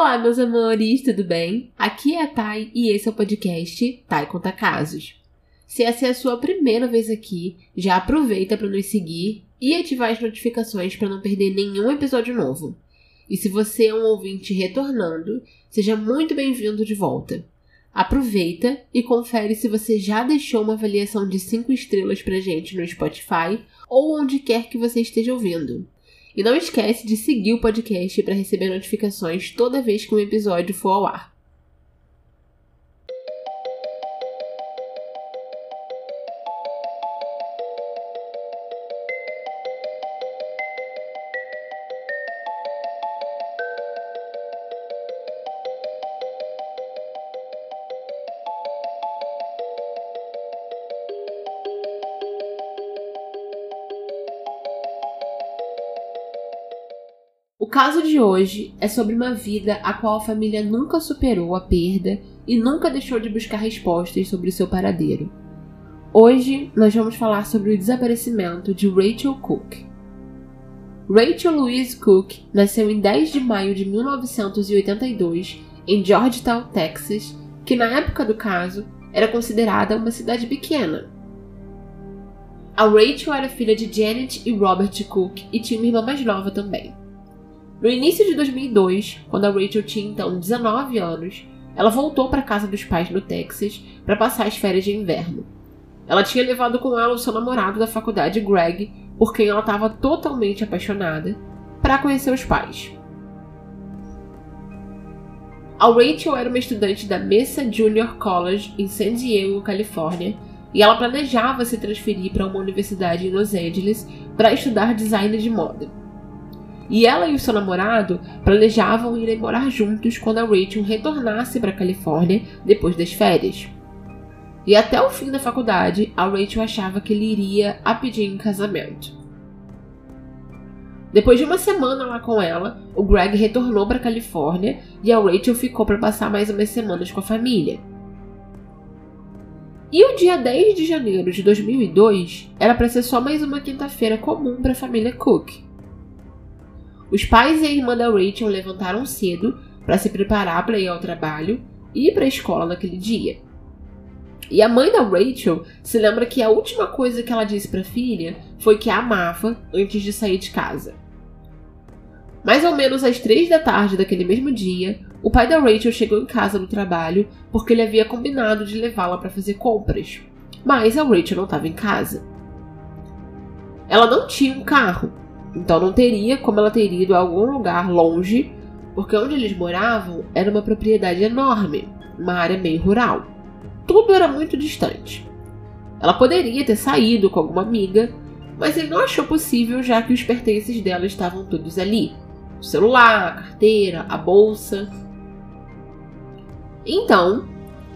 Olá, meus amores, tudo bem? Aqui é a Thay e esse é o podcast Thay Conta Casos. Se essa é a sua primeira vez aqui, já aproveita para nos seguir e ativar as notificações para não perder nenhum episódio novo. E se você é um ouvinte retornando, seja muito bem-vindo de volta. Aproveita e confere se você já deixou uma avaliação de 5 estrelas pra gente no Spotify ou onde quer que você esteja ouvindo. E não esquece de seguir o podcast para receber notificações toda vez que um episódio for ao ar. Caso de hoje é sobre uma vida a qual a família nunca superou a perda e nunca deixou de buscar respostas sobre o seu paradeiro. Hoje nós vamos falar sobre o desaparecimento de Rachel Cook. Rachel Louise Cook nasceu em 10 de maio de 1982 em Georgetown, Texas, que na época do caso era considerada uma cidade pequena. A Rachel era filha de Janet e Robert Cook e tinha uma irmã mais nova também. No início de 2002, quando a Rachel tinha então 19 anos, ela voltou para casa dos pais no Texas para passar as férias de inverno. Ela tinha levado com ela o seu namorado da faculdade, Greg, por quem ela estava totalmente apaixonada, para conhecer os pais. A Rachel era uma estudante da Mesa Junior College em San Diego, Califórnia, e ela planejava se transferir para uma universidade em Los Angeles para estudar design de moda. E ela e o seu namorado planejavam ir morar juntos quando a Rachel retornasse para a Califórnia depois das férias. E até o fim da faculdade, a Rachel achava que ele iria a pedir em casamento. Depois de uma semana lá com ela, o Greg retornou para a Califórnia e a Rachel ficou para passar mais umas semanas com a família. E o dia 10 de janeiro de 2002 era para ser só mais uma quinta-feira comum para a família Cook. Os pais e a irmã da Rachel levantaram cedo para se preparar para ir ao trabalho e ir para a escola naquele dia. E a mãe da Rachel se lembra que a última coisa que ela disse para a filha foi que a amava antes de sair de casa. Mais ou menos às três da tarde daquele mesmo dia, o pai da Rachel chegou em casa do trabalho porque ele havia combinado de levá-la para fazer compras. Mas a Rachel não estava em casa. Ela não tinha um carro então não teria como ela ter ido a algum lugar longe, porque onde eles moravam era uma propriedade enorme, uma área meio rural. Tudo era muito distante. Ela poderia ter saído com alguma amiga, mas ele não achou possível já que os pertences dela estavam todos ali: o celular, a carteira, a bolsa. Então,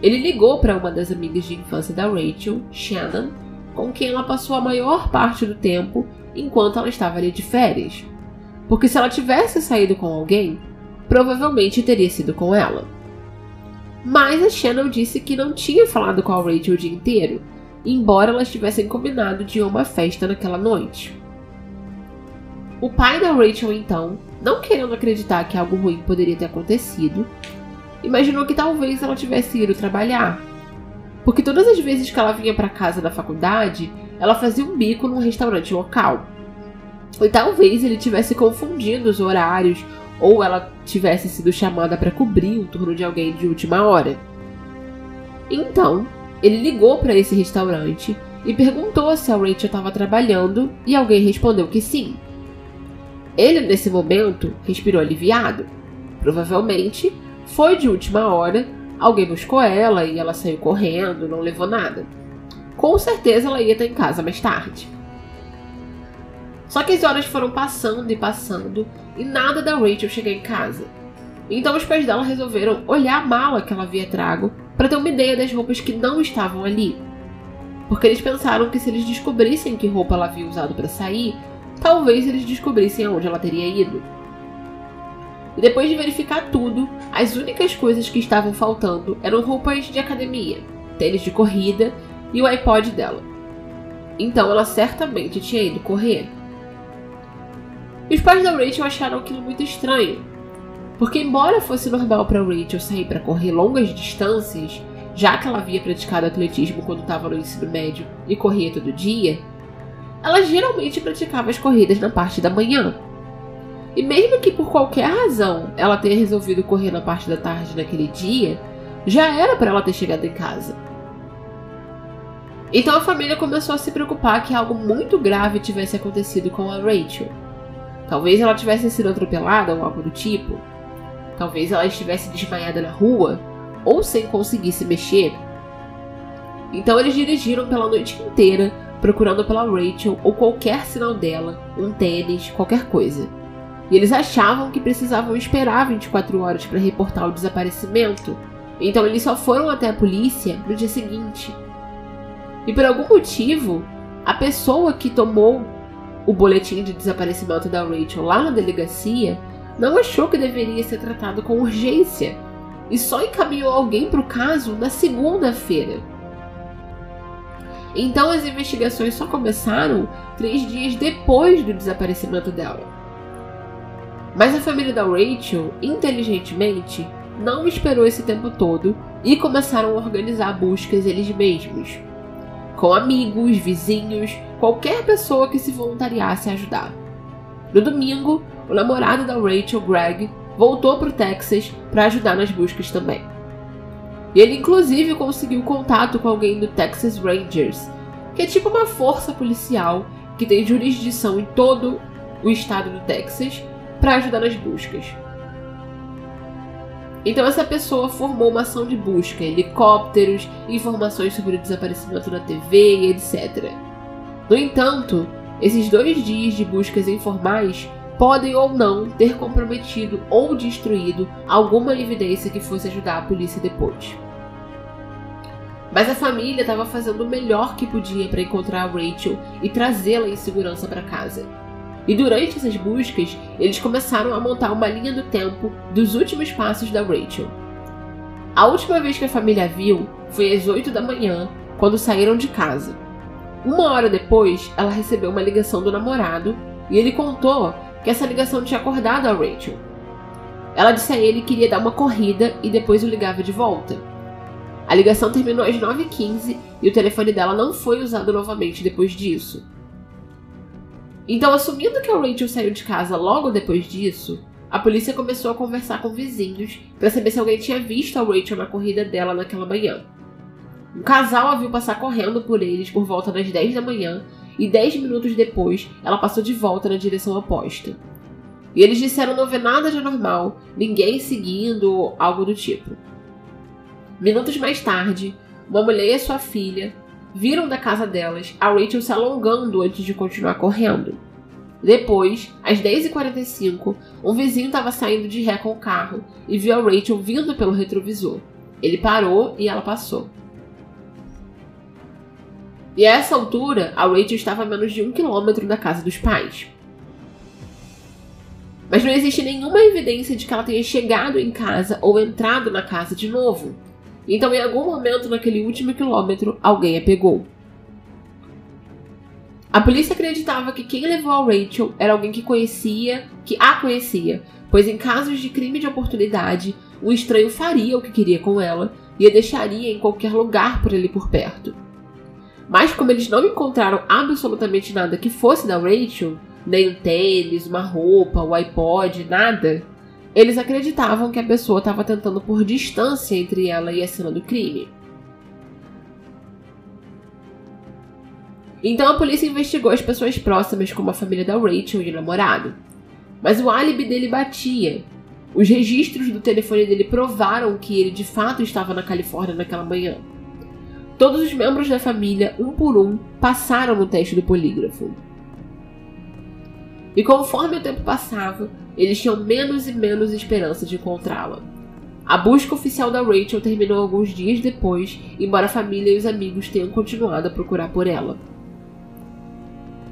ele ligou para uma das amigas de infância da Rachel, Shannon, com quem ela passou a maior parte do tempo enquanto ela estava ali de férias. Porque se ela tivesse saído com alguém, provavelmente teria sido com ela. Mas a Shannon disse que não tinha falado com a Rachel o dia inteiro, embora elas tivessem combinado de uma festa naquela noite. O pai da Rachel, então, não querendo acreditar que algo ruim poderia ter acontecido, imaginou que talvez ela tivesse ido trabalhar. Porque todas as vezes que ela vinha para casa da faculdade, ela fazia um bico num restaurante local. E talvez ele tivesse confundido os horários ou ela tivesse sido chamada para cobrir o turno de alguém de última hora. Então, ele ligou para esse restaurante e perguntou se a Rachel estava trabalhando e alguém respondeu que sim. Ele, nesse momento, respirou aliviado. Provavelmente foi de última hora, alguém buscou ela e ela saiu correndo, não levou nada com certeza ela ia estar em casa mais tarde. Só que as horas foram passando e passando e nada da Rachel chegar em casa. Então os pais dela resolveram olhar a mala que ela havia trago para ter uma ideia das roupas que não estavam ali. Porque eles pensaram que se eles descobrissem que roupa ela havia usado para sair, talvez eles descobrissem aonde ela teria ido. E depois de verificar tudo, as únicas coisas que estavam faltando eram roupas de academia, tênis de corrida e o iPod dela. Então ela certamente tinha ido correr. os pais da Rachel acharam aquilo muito estranho. Porque, embora fosse normal para Rachel sair para correr longas distâncias, já que ela havia praticado atletismo quando estava no ensino médio e corria todo dia, ela geralmente praticava as corridas na parte da manhã. E mesmo que por qualquer razão ela tenha resolvido correr na parte da tarde naquele dia, já era para ela ter chegado em casa. Então a família começou a se preocupar que algo muito grave tivesse acontecido com a Rachel. Talvez ela tivesse sido atropelada ou algo do tipo. Talvez ela estivesse desmaiada na rua ou sem conseguir se mexer. Então eles dirigiram pela noite inteira procurando pela Rachel ou qualquer sinal dela, um tênis, qualquer coisa. E eles achavam que precisavam esperar 24 horas para reportar o desaparecimento. Então eles só foram até a polícia no dia seguinte. E por algum motivo, a pessoa que tomou o boletim de desaparecimento da Rachel lá na delegacia não achou que deveria ser tratado com urgência e só encaminhou alguém para o caso na segunda-feira. Então as investigações só começaram três dias depois do desaparecimento dela. Mas a família da Rachel, inteligentemente, não esperou esse tempo todo e começaram a organizar buscas eles mesmos, com amigos, vizinhos, qualquer pessoa que se voluntariasse a ajudar. No domingo, o namorado da Rachel, Greg, voltou para o Texas para ajudar nas buscas também. E ele inclusive conseguiu contato com alguém do Texas Rangers, que é tipo uma força policial que tem jurisdição em todo o estado do Texas para ajudar nas buscas. Então essa pessoa formou uma ação de busca, helicópteros, informações sobre o desaparecimento da TV e etc. No entanto, esses dois dias de buscas informais podem ou não ter comprometido ou destruído alguma evidência que fosse ajudar a polícia depois. Mas a família estava fazendo o melhor que podia para encontrar a Rachel e trazê-la em segurança para casa. E durante essas buscas, eles começaram a montar uma linha do tempo dos últimos passos da Rachel. A última vez que a família viu foi às 8 da manhã, quando saíram de casa. Uma hora depois, ela recebeu uma ligação do namorado e ele contou que essa ligação tinha acordado a Rachel. Ela disse a ele que iria dar uma corrida e depois o ligava de volta. A ligação terminou às 9h15 e o telefone dela não foi usado novamente depois disso. Então, assumindo que a Rachel saiu de casa logo depois disso, a polícia começou a conversar com vizinhos para saber se alguém tinha visto a Rachel na corrida dela naquela manhã. Um casal a viu passar correndo por eles por volta das 10 da manhã e 10 minutos depois ela passou de volta na direção oposta. E eles disseram não ver nada de anormal, ninguém seguindo ou algo do tipo. Minutos mais tarde, uma mulher e sua filha viram da casa delas a Rachel se alongando antes de continuar correndo. Depois, às 10h45, um vizinho estava saindo de ré com o carro e viu a Rachel vindo pelo retrovisor. Ele parou e ela passou. E a essa altura, a Rachel estava a menos de um quilômetro da casa dos pais. Mas não existe nenhuma evidência de que ela tenha chegado em casa ou entrado na casa de novo. Então, em algum momento naquele último quilômetro, alguém a pegou. A polícia acreditava que quem levou a Rachel era alguém que conhecia, que a conhecia, pois em casos de crime de oportunidade, o estranho faria o que queria com ela e a deixaria em qualquer lugar por ali por perto. Mas como eles não encontraram absolutamente nada que fosse da Rachel, nem um tênis, uma roupa, o iPod, nada, eles acreditavam que a pessoa estava tentando pôr distância entre ela e a cena do crime. Então a polícia investigou as pessoas próximas, como a família da Rachel e o namorado. Mas o álibi dele batia. Os registros do telefone dele provaram que ele de fato estava na Califórnia naquela manhã. Todos os membros da família, um por um, passaram no teste do polígrafo. E conforme o tempo passava, eles tinham menos e menos esperança de encontrá-la. A busca oficial da Rachel terminou alguns dias depois, embora a família e os amigos tenham continuado a procurar por ela.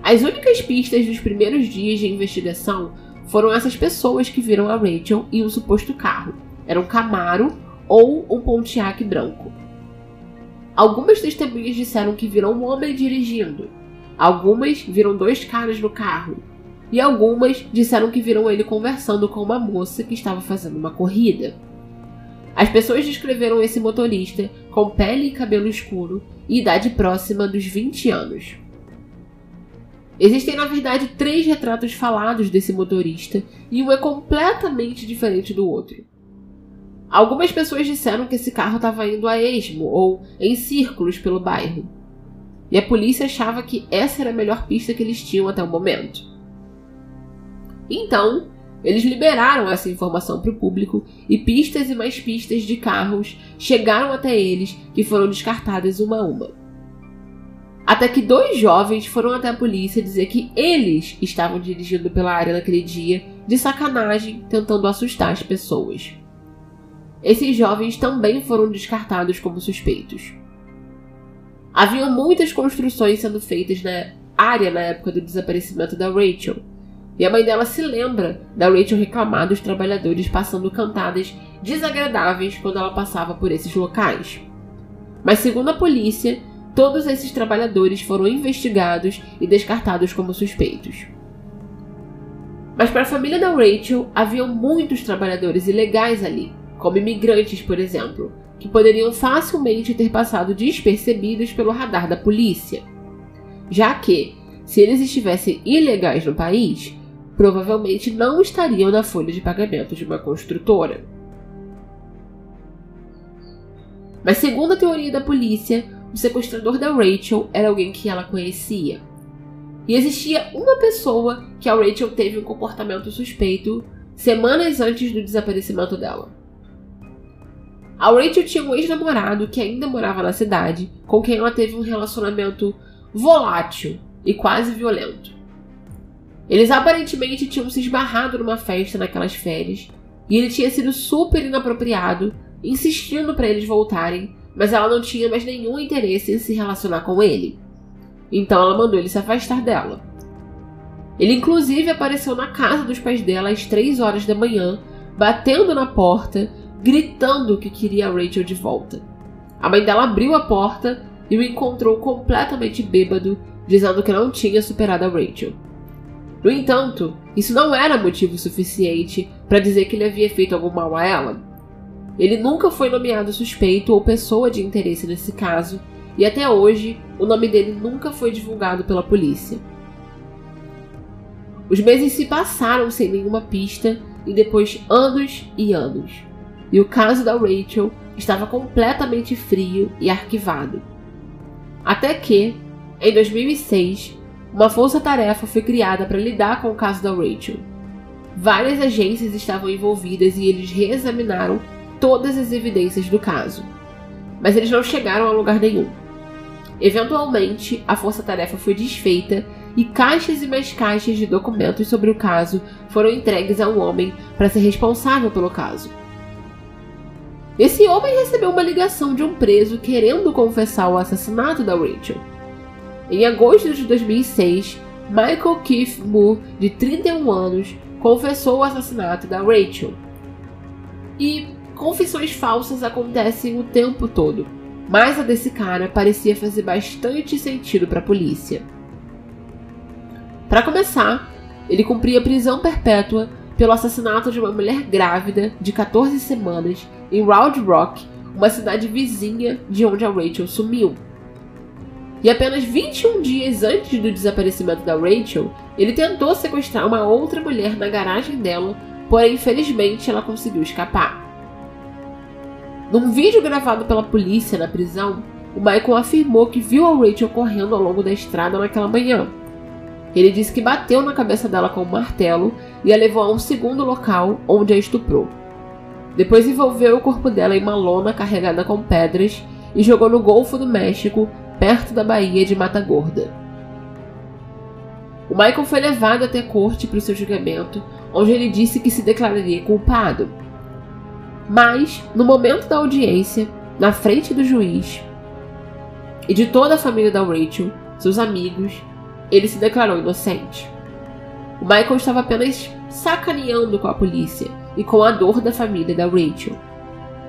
As únicas pistas dos primeiros dias de investigação foram essas pessoas que viram a Rachel e um suposto carro. Era um Camaro ou um Pontiac branco. Algumas testemunhas disseram que viram um homem dirigindo. Algumas viram dois caras no carro. E algumas disseram que viram ele conversando com uma moça que estava fazendo uma corrida. As pessoas descreveram esse motorista com pele e cabelo escuro e idade próxima dos 20 anos. Existem, na verdade, três retratos falados desse motorista e um é completamente diferente do outro. Algumas pessoas disseram que esse carro estava indo a esmo ou em círculos pelo bairro. E a polícia achava que essa era a melhor pista que eles tinham até o momento. Então, eles liberaram essa informação para o público e pistas e mais pistas de carros chegaram até eles que foram descartadas uma a uma. Até que dois jovens foram até a polícia dizer que eles estavam dirigindo pela área naquele dia de sacanagem, tentando assustar as pessoas. Esses jovens também foram descartados como suspeitos. Haviam muitas construções sendo feitas na área na época do desaparecimento da Rachel, e a mãe dela se lembra da Rachel reclamar dos trabalhadores passando cantadas desagradáveis quando ela passava por esses locais. Mas, segundo a polícia, todos esses trabalhadores foram investigados e descartados como suspeitos. Mas para a família da Rachel, haviam muitos trabalhadores ilegais ali, como imigrantes, por exemplo, que poderiam facilmente ter passado despercebidos pelo radar da polícia. Já que, se eles estivessem ilegais no país, provavelmente não estariam na folha de pagamento de uma construtora. Mas, segundo a teoria da polícia, o sequestrador da Rachel era alguém que ela conhecia. E existia uma pessoa que a Rachel teve um comportamento suspeito semanas antes do desaparecimento dela. A Rachel tinha um ex-namorado que ainda morava na cidade, com quem ela teve um relacionamento volátil e quase violento. Eles aparentemente tinham se esbarrado numa festa naquelas férias e ele tinha sido super inapropriado, insistindo para eles voltarem, mas ela não tinha mais nenhum interesse em se relacionar com ele. Então ela mandou ele se afastar dela. Ele inclusive apareceu na casa dos pais dela às 3 horas da manhã, batendo na porta, gritando que queria a Rachel de volta. A mãe dela abriu a porta e o encontrou completamente bêbado, dizendo que não tinha superado a Rachel. No entanto, isso não era motivo suficiente para dizer que ele havia feito algum mal a ela. Ele nunca foi nomeado suspeito ou pessoa de interesse nesse caso, e até hoje o nome dele nunca foi divulgado pela polícia. Os meses se passaram sem nenhuma pista e depois anos e anos. E o caso da Rachel estava completamente frio e arquivado. Até que, em 2006, uma força-tarefa foi criada para lidar com o caso da Rachel. Várias agências estavam envolvidas e eles reexaminaram todas as evidências do caso. Mas eles não chegaram a lugar nenhum. Eventualmente, a força-tarefa foi desfeita e caixas e mais caixas de documentos sobre o caso foram entregues a um homem para ser responsável pelo caso. Esse homem recebeu uma ligação de um preso querendo confessar o assassinato da Rachel. Em agosto de 2006, Michael Keith Moore, de 31 anos, confessou o assassinato da Rachel. E confissões falsas acontecem o tempo todo, mas a desse cara parecia fazer bastante sentido para a polícia. Para começar, ele cumpria prisão perpétua pelo assassinato de uma mulher grávida de 14 semanas em Round Rock, uma cidade vizinha de onde a Rachel sumiu. E apenas 21 dias antes do desaparecimento da Rachel, ele tentou sequestrar uma outra mulher na garagem dela, porém infelizmente ela conseguiu escapar. Num vídeo gravado pela polícia na prisão, o Michael afirmou que viu a Rachel correndo ao longo da estrada naquela manhã. Ele disse que bateu na cabeça dela com um martelo e a levou a um segundo local onde a estuprou. Depois envolveu o corpo dela em uma lona carregada com pedras e jogou no Golfo do México, perto da Baía de Mata Gorda. O Michael foi levado até a corte para o seu julgamento, onde ele disse que se declararia culpado. Mas, no momento da audiência, na frente do juiz e de toda a família da Rachel, seus amigos, ele se declarou inocente. O Michael estava apenas sacaneando com a polícia e com a dor da família da Rachel.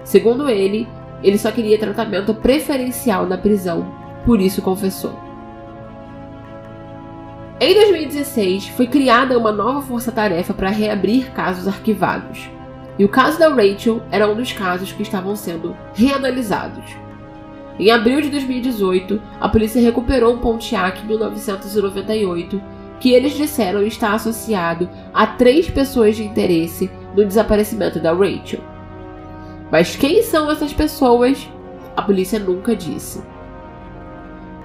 Segundo ele, ele só queria tratamento preferencial na prisão por isso confessou. Em 2016, foi criada uma nova força-tarefa para reabrir casos arquivados. E o caso da Rachel era um dos casos que estavam sendo reanalisados. Em abril de 2018, a polícia recuperou um Pontiac 1998 que eles disseram estar associado a três pessoas de interesse no desaparecimento da Rachel. Mas quem são essas pessoas? A polícia nunca disse.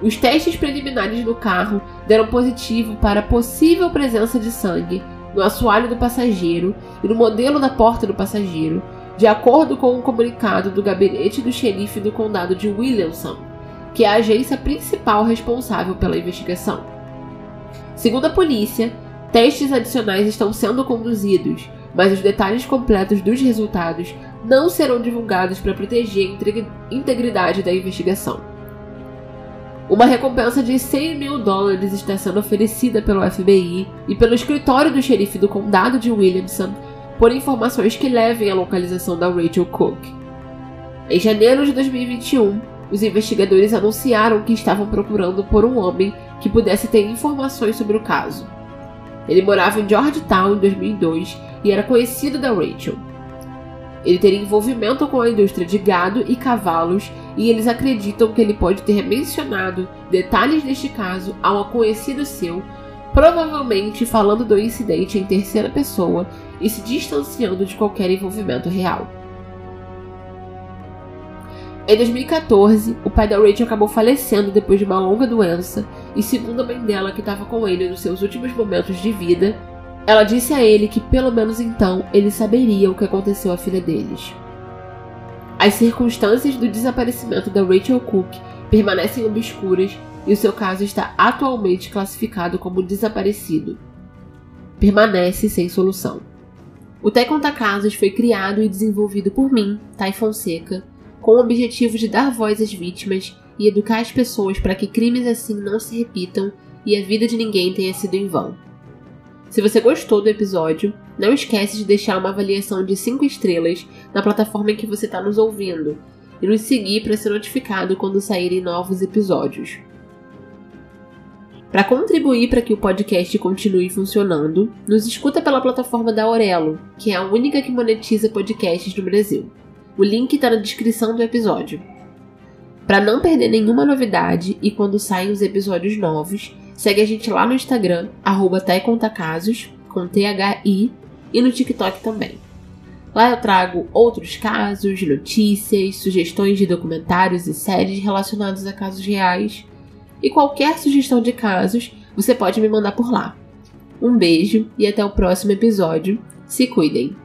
Os testes preliminares no carro deram positivo para possível presença de sangue no assoalho do passageiro e no modelo da porta do passageiro, de acordo com um comunicado do gabinete do xerife do condado de Williamson, que é a agência principal responsável pela investigação. Segundo a polícia, testes adicionais estão sendo conduzidos, mas os detalhes completos dos resultados não serão divulgados para proteger a integridade da investigação. Uma recompensa de 100 mil dólares está sendo oferecida pelo FBI e pelo escritório do xerife do condado de Williamson por informações que levem à localização da Rachel Cook. Em janeiro de 2021, os investigadores anunciaram que estavam procurando por um homem que pudesse ter informações sobre o caso. Ele morava em Georgetown em 2002 e era conhecido da Rachel. Ele teria envolvimento com a indústria de gado e cavalos e eles acreditam que ele pode ter mencionado detalhes deste caso a um conhecido seu provavelmente falando do incidente em terceira pessoa e se distanciando de qualquer envolvimento real. Em 2014, o pai da Rachel acabou falecendo depois de uma longa doença, e segundo a mãe dela, que estava com ele nos seus últimos momentos de vida, ela disse a ele que pelo menos então ele saberia o que aconteceu à filha deles. As circunstâncias do desaparecimento da Rachel Cook permanecem obscuras e o seu caso está atualmente classificado como desaparecido. Permanece sem solução. O Té Conta Casos foi criado e desenvolvido por mim, Tai Fonseca, com o objetivo de dar voz às vítimas e educar as pessoas para que crimes assim não se repitam e a vida de ninguém tenha sido em vão. Se você gostou do episódio, não esquece de deixar uma avaliação de 5 estrelas na plataforma em que você está nos ouvindo e nos seguir para ser notificado quando saírem novos episódios. Para contribuir para que o podcast continue funcionando, nos escuta pela plataforma da Aurelo, que é a única que monetiza podcasts no Brasil. O link está na descrição do episódio. Para não perder nenhuma novidade e quando saem os episódios novos, segue a gente lá no Instagram, arroba Taicontacasos, com T-H-I, e no TikTok também. Lá eu trago outros casos, notícias, sugestões de documentários e séries relacionados a casos reais e qualquer sugestão de casos você pode me mandar por lá. Um beijo e até o próximo episódio. Se cuidem!